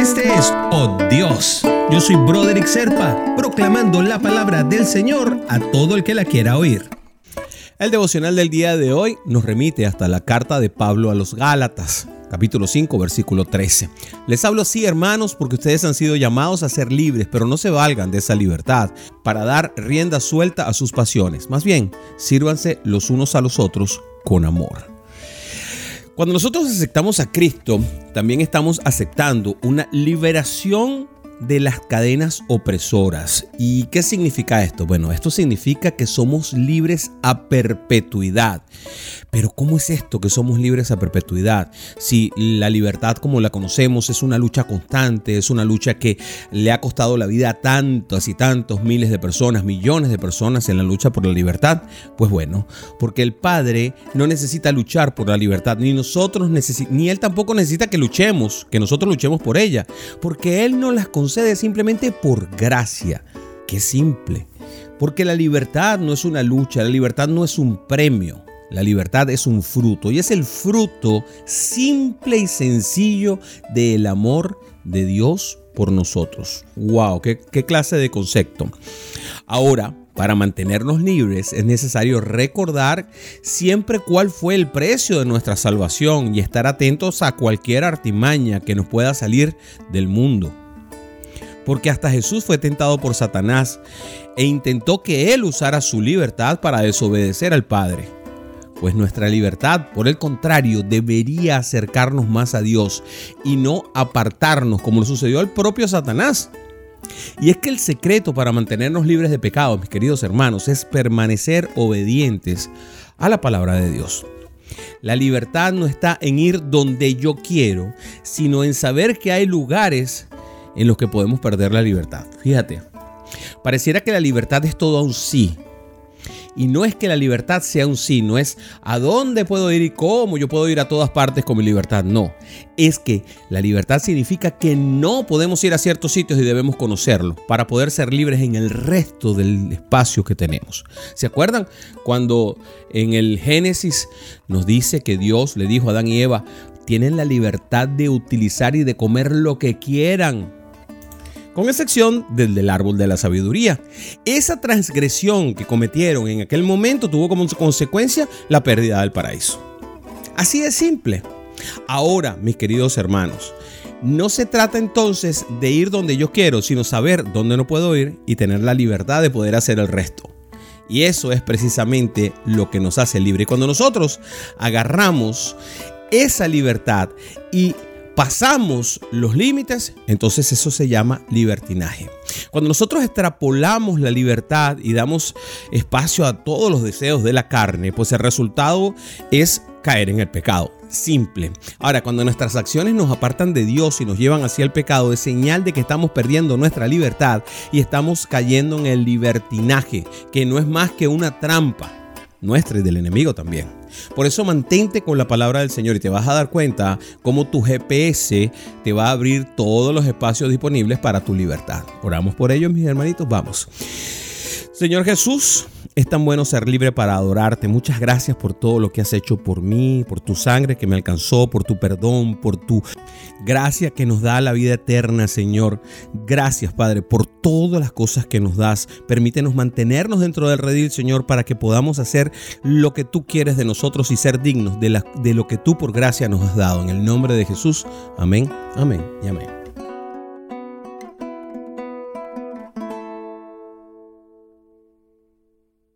Este es Oh Dios. Yo soy Broderick Serpa, proclamando la palabra del Señor a todo el que la quiera oír. El devocional del día de hoy nos remite hasta la carta de Pablo a los Gálatas, capítulo 5, versículo 13. Les hablo así, hermanos, porque ustedes han sido llamados a ser libres, pero no se valgan de esa libertad para dar rienda suelta a sus pasiones. Más bien, sírvanse los unos a los otros con amor. Cuando nosotros aceptamos a Cristo, también estamos aceptando una liberación de las cadenas opresoras. ¿Y qué significa esto? Bueno, esto significa que somos libres a perpetuidad. Pero ¿cómo es esto que somos libres a perpetuidad? Si la libertad como la conocemos es una lucha constante, es una lucha que le ha costado la vida a tantos y tantos miles de personas, millones de personas en la lucha por la libertad, pues bueno, porque el Padre no necesita luchar por la libertad, ni nosotros ni Él tampoco necesita que luchemos, que nosotros luchemos por ella, porque Él no las concede simplemente por gracia. Qué simple. Porque la libertad no es una lucha, la libertad no es un premio. La libertad es un fruto y es el fruto simple y sencillo del amor de Dios por nosotros. ¡Wow! ¿Qué, qué clase de concepto? Ahora, para mantenernos libres es necesario recordar siempre cuál fue el precio de nuestra salvación y estar atentos a cualquier artimaña que nos pueda salir del mundo. Porque hasta Jesús fue tentado por Satanás e intentó que él usara su libertad para desobedecer al Padre. Pues nuestra libertad, por el contrario, debería acercarnos más a Dios y no apartarnos como sucedió al propio Satanás. Y es que el secreto para mantenernos libres de pecado, mis queridos hermanos, es permanecer obedientes a la palabra de Dios. La libertad no está en ir donde yo quiero, sino en saber que hay lugares en los que podemos perder la libertad. Fíjate, pareciera que la libertad es todo un sí, y no es que la libertad sea un sí, no es a dónde puedo ir y cómo yo puedo ir a todas partes con mi libertad. No, es que la libertad significa que no podemos ir a ciertos sitios y debemos conocerlo para poder ser libres en el resto del espacio que tenemos. ¿Se acuerdan cuando en el Génesis nos dice que Dios le dijo a Adán y Eva, tienen la libertad de utilizar y de comer lo que quieran? Con excepción del del árbol de la sabiduría. Esa transgresión que cometieron en aquel momento tuvo como consecuencia la pérdida del paraíso. Así de simple. Ahora, mis queridos hermanos, no se trata entonces de ir donde yo quiero, sino saber dónde no puedo ir y tener la libertad de poder hacer el resto. Y eso es precisamente lo que nos hace libre. Cuando nosotros agarramos esa libertad y pasamos los límites, entonces eso se llama libertinaje. Cuando nosotros extrapolamos la libertad y damos espacio a todos los deseos de la carne, pues el resultado es caer en el pecado. Simple. Ahora, cuando nuestras acciones nos apartan de Dios y nos llevan hacia el pecado, es señal de que estamos perdiendo nuestra libertad y estamos cayendo en el libertinaje, que no es más que una trampa nuestra y del enemigo también. Por eso mantente con la palabra del Señor y te vas a dar cuenta cómo tu GPS te va a abrir todos los espacios disponibles para tu libertad. Oramos por ello, mis hermanitos, vamos. Señor Jesús, es tan bueno ser libre para adorarte. Muchas gracias por todo lo que has hecho por mí, por tu sangre que me alcanzó, por tu perdón, por tu gracia que nos da la vida eterna, Señor. Gracias, Padre, por todas las cosas que nos das. Permítenos mantenernos dentro del redil, Señor, para que podamos hacer lo que tú quieres de nosotros y ser dignos de, de lo que tú por gracia nos has dado. En el nombre de Jesús. Amén, amén y amén.